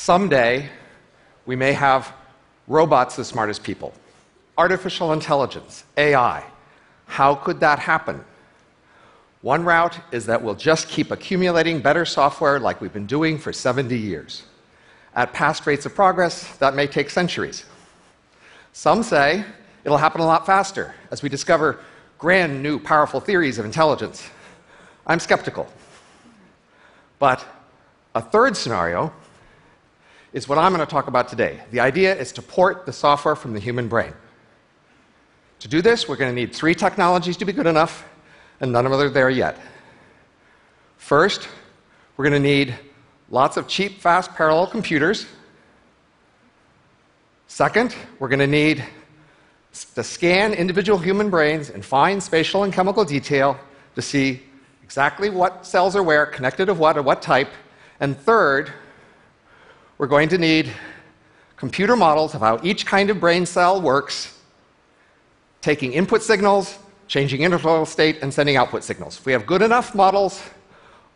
Someday, we may have robots as smart as people. Artificial intelligence, AI. How could that happen? One route is that we'll just keep accumulating better software like we've been doing for 70 years. At past rates of progress, that may take centuries. Some say it'll happen a lot faster as we discover grand new powerful theories of intelligence. I'm skeptical. But a third scenario is what I'm going to talk about today. The idea is to port the software from the human brain. To do this, we're going to need three technologies to be good enough, and none of them are there yet. First, we're going to need lots of cheap, fast parallel computers. Second, we're going to need to scan individual human brains in fine spatial and chemical detail to see exactly what cells are where, connected to what, or what type. And third, we're going to need computer models of how each kind of brain cell works, taking input signals, changing interval state, and sending output signals. If we have good enough models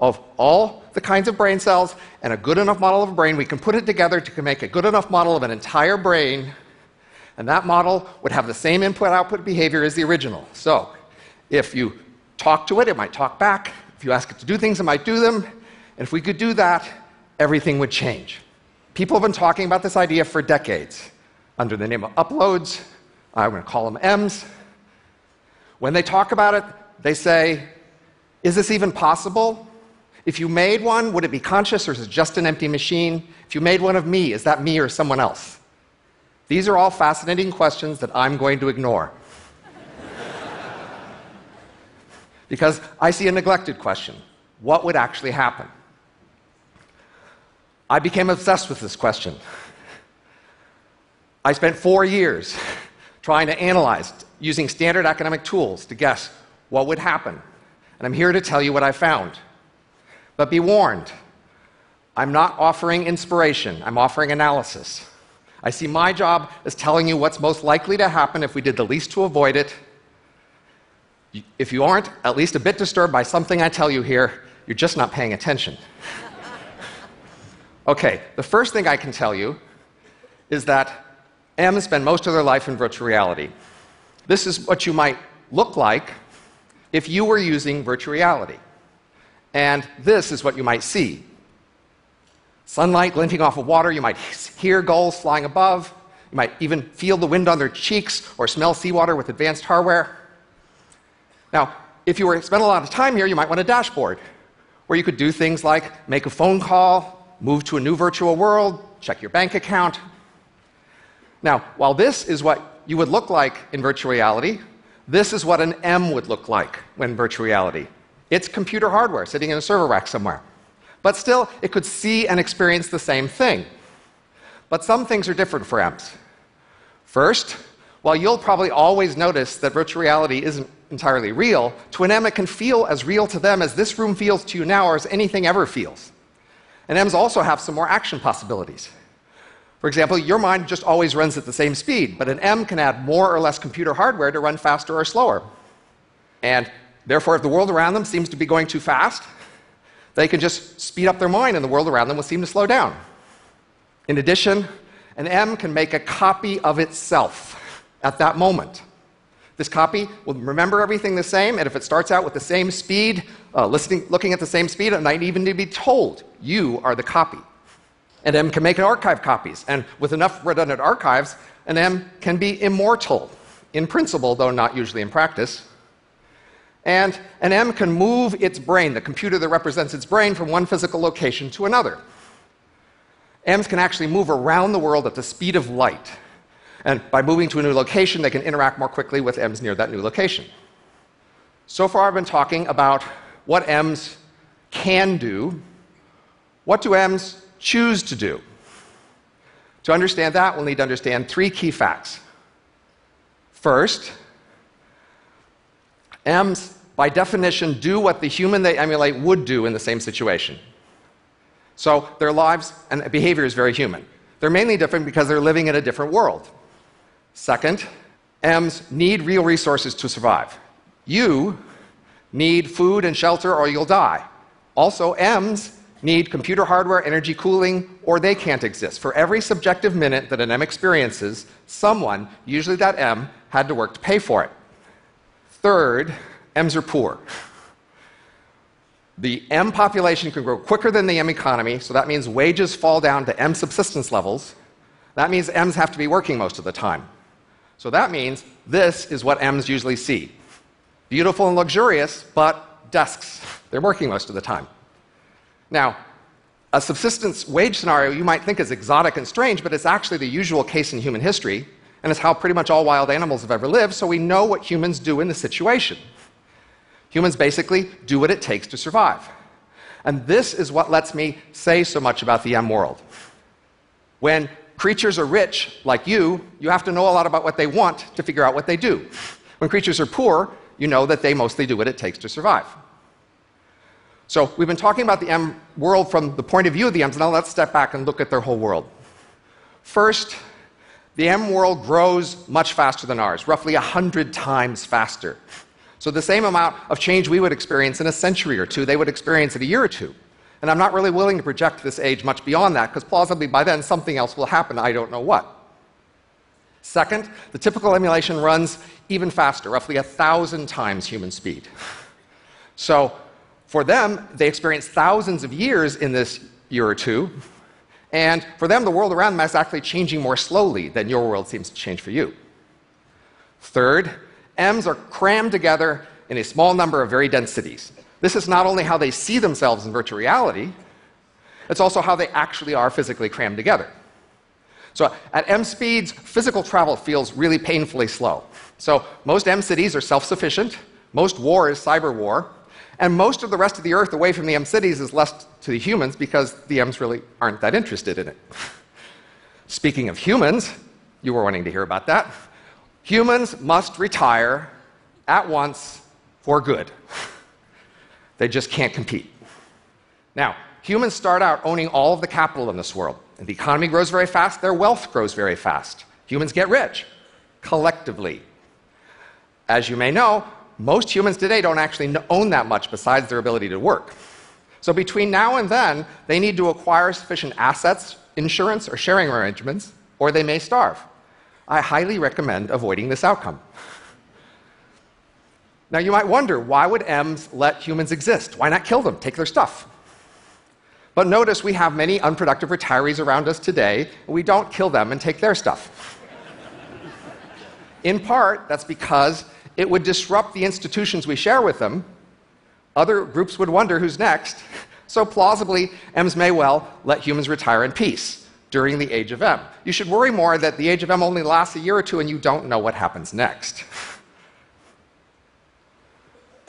of all the kinds of brain cells and a good enough model of a brain, we can put it together to make a good enough model of an entire brain, and that model would have the same input output behavior as the original. So, if you talk to it, it might talk back. If you ask it to do things, it might do them. And if we could do that, everything would change. People have been talking about this idea for decades under the name of uploads. I'm going to call them M's. When they talk about it, they say, Is this even possible? If you made one, would it be conscious or is it just an empty machine? If you made one of me, is that me or someone else? These are all fascinating questions that I'm going to ignore. because I see a neglected question what would actually happen? I became obsessed with this question. I spent four years trying to analyze using standard academic tools to guess what would happen. And I'm here to tell you what I found. But be warned, I'm not offering inspiration, I'm offering analysis. I see my job as telling you what's most likely to happen if we did the least to avoid it. If you aren't at least a bit disturbed by something I tell you here, you're just not paying attention. okay, the first thing I can tell you is that M's spend most of their life in virtual reality. This is what you might look like if you were using virtual reality. And this is what you might see sunlight glinting off of water, you might hear gulls flying above, you might even feel the wind on their cheeks or smell seawater with advanced hardware. Now, if you were spend a lot of time here, you might want a dashboard where you could do things like make a phone call, move to a new virtual world, check your bank account. Now, while this is what you would look like in virtual reality, this is what an M would look like when virtual reality. It's computer hardware sitting in a server rack somewhere. But still, it could see and experience the same thing. But some things are different for M's. First, while you'll probably always notice that virtual reality isn't entirely real, to an M it can feel as real to them as this room feels to you now or as anything ever feels. And M's also have some more action possibilities. For example, your mind just always runs at the same speed, but an M can add more or less computer hardware to run faster or slower. And Therefore, if the world around them seems to be going too fast, they can just speed up their mind and the world around them will seem to slow down. In addition, an M can make a copy of itself at that moment. This copy will remember everything the same, and if it starts out with the same speed, uh, listening, looking at the same speed, it might even need to be told, you are the copy. And M can make an archive copies, and with enough redundant archives, an M can be immortal, in principle, though not usually in practice. And an M can move its brain, the computer that represents its brain, from one physical location to another. M's can actually move around the world at the speed of light. And by moving to a new location, they can interact more quickly with M's near that new location. So far, I've been talking about what M's can do. What do M's choose to do? To understand that, we'll need to understand three key facts. First, M's, by definition, do what the human they emulate would do in the same situation. So their lives and behavior is very human. They're mainly different because they're living in a different world. Second, M's need real resources to survive. You need food and shelter or you'll die. Also, M's need computer hardware, energy cooling, or they can't exist. For every subjective minute that an M experiences, someone, usually that M, had to work to pay for it. Third, M's are poor. The M population can grow quicker than the M economy, so that means wages fall down to M subsistence levels. That means M's have to be working most of the time. So that means this is what M's usually see beautiful and luxurious, but desks. They're working most of the time. Now, a subsistence wage scenario you might think is exotic and strange, but it's actually the usual case in human history, and it's how pretty much all wild animals have ever lived, so we know what humans do in the situation. Humans basically do what it takes to survive. And this is what lets me say so much about the M world. When creatures are rich, like you, you have to know a lot about what they want to figure out what they do. When creatures are poor, you know that they mostly do what it takes to survive. So we've been talking about the M world from the point of view of the M's. Now let's step back and look at their whole world. First, the M world grows much faster than ours, roughly 100 times faster. So, the same amount of change we would experience in a century or two, they would experience in a year or two. And I'm not really willing to project this age much beyond that, because plausibly by then something else will happen, I don't know what. Second, the typical emulation runs even faster, roughly a thousand times human speed. So, for them, they experience thousands of years in this year or two, and for them, the world around them is actually changing more slowly than your world seems to change for you. Third, M's are crammed together in a small number of very dense cities. This is not only how they see themselves in virtual reality, it's also how they actually are physically crammed together. So at M speeds, physical travel feels really painfully slow. So most M cities are self sufficient, most war is cyber war, and most of the rest of the Earth away from the M cities is left to the humans because the M's really aren't that interested in it. Speaking of humans, you were wanting to hear about that. Humans must retire at once for good. They just can't compete. Now, humans start out owning all of the capital in this world. And the economy grows very fast, their wealth grows very fast. Humans get rich collectively. As you may know, most humans today don't actually own that much besides their ability to work. So between now and then, they need to acquire sufficient assets, insurance, or sharing arrangements, or they may starve. I highly recommend avoiding this outcome. Now, you might wonder why would M's let humans exist? Why not kill them, take their stuff? But notice we have many unproductive retirees around us today, we don't kill them and take their stuff. In part, that's because it would disrupt the institutions we share with them. Other groups would wonder who's next. So, plausibly, M's may well let humans retire in peace during the age of M. You should worry more that the age of M only lasts a year or two and you don't know what happens next.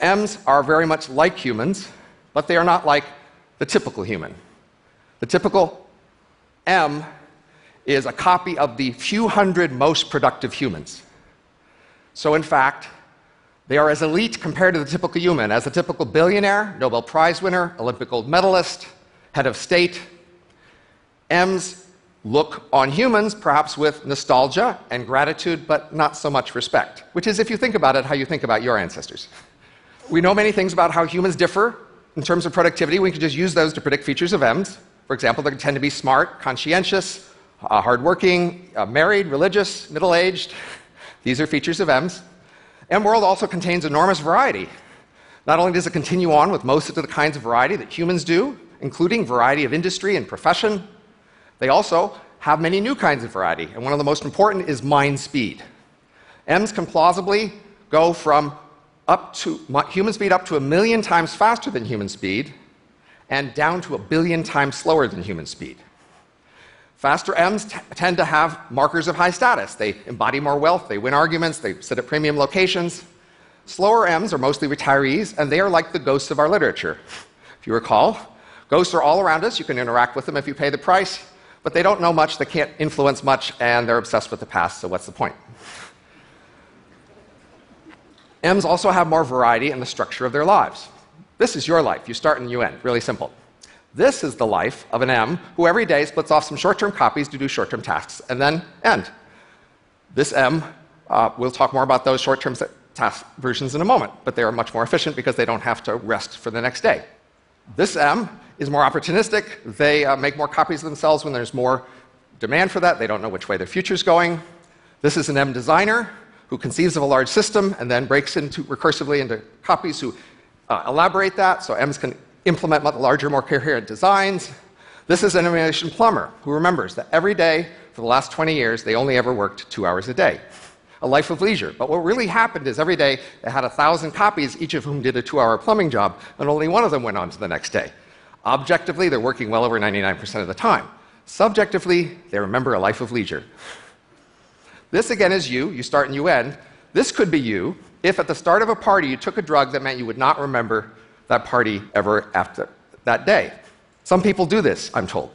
M's are very much like humans, but they are not like the typical human. The typical M is a copy of the few hundred most productive humans. So, in fact, they are as elite compared to the typical human as a typical billionaire, Nobel Prize winner, Olympic gold medalist, head of state. M's look on humans perhaps with nostalgia and gratitude, but not so much respect, which is, if you think about it, how you think about your ancestors. We know many things about how humans differ in terms of productivity. We can just use those to predict features of M's. For example, they tend to be smart, conscientious, uh, hardworking, uh, married, religious, middle aged. These are features of M's. M world also contains enormous variety. Not only does it continue on with most of the kinds of variety that humans do, including variety of industry and profession, they also have many new kinds of variety, and one of the most important is mind speed. M's can plausibly go from up to human speed up to a million times faster than human speed and down to a billion times slower than human speed. Faster M's tend to have markers of high status. They embody more wealth, they win arguments, they sit at premium locations. Slower M's are mostly retirees, and they are like the ghosts of our literature. If you recall, ghosts are all around us. You can interact with them if you pay the price but they don't know much, they can't influence much, and they're obsessed with the past, so what's the point? M's also have more variety in the structure of their lives. This is your life. You start and you end. Really simple. This is the life of an M who every day splits off some short term copies to do short term tasks and then end. This M, uh, we'll talk more about those short term task versions in a moment, but they are much more efficient because they don't have to rest for the next day. This M is more opportunistic. They uh, make more copies of themselves when there's more demand for that. They don't know which way their future's going. This is an M designer who conceives of a large system and then breaks into recursively into copies who uh, elaborate that. So M's can implement larger, more coherent designs. This is an emulation plumber who remembers that every day for the last 20 years they only ever worked two hours a day. A life of leisure. But what really happened is every day they had a thousand copies, each of whom did a two hour plumbing job, and only one of them went on to the next day. Objectively, they're working well over 99% of the time. Subjectively, they remember a life of leisure. This again is you, you start and you end. This could be you if at the start of a party you took a drug that meant you would not remember that party ever after that day. Some people do this, I'm told.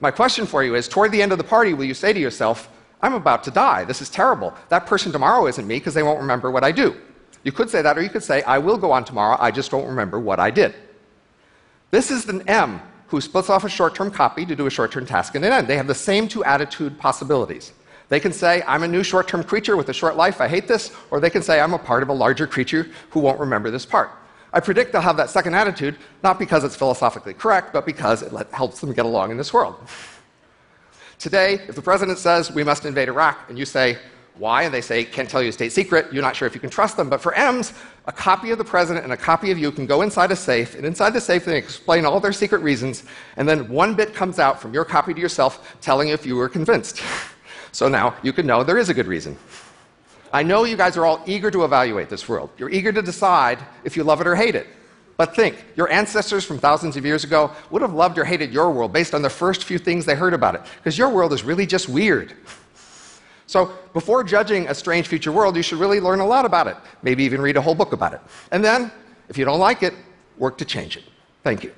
My question for you is toward the end of the party, will you say to yourself, I'm about to die. This is terrible. That person tomorrow isn't me because they won't remember what I do. You could say that, or you could say, I will go on tomorrow, I just won't remember what I did. This is an M who splits off a short term copy to do a short term task and an end. They have the same two attitude possibilities. They can say, I'm a new short term creature with a short life, I hate this, or they can say, I'm a part of a larger creature who won't remember this part. I predict they'll have that second attitude, not because it's philosophically correct, but because it helps them get along in this world. Today, if the president says we must invade Iraq, and you say, why? And they say, can't tell you a state secret, you're not sure if you can trust them. But for M's, a copy of the president and a copy of you can go inside a safe, and inside the safe they explain all their secret reasons, and then one bit comes out from your copy to yourself telling you if you were convinced. so now you can know there is a good reason. I know you guys are all eager to evaluate this world. You're eager to decide if you love it or hate it. But think, your ancestors from thousands of years ago would have loved or hated your world based on the first few things they heard about it, because your world is really just weird. So, before judging a strange future world, you should really learn a lot about it, maybe even read a whole book about it. And then, if you don't like it, work to change it. Thank you.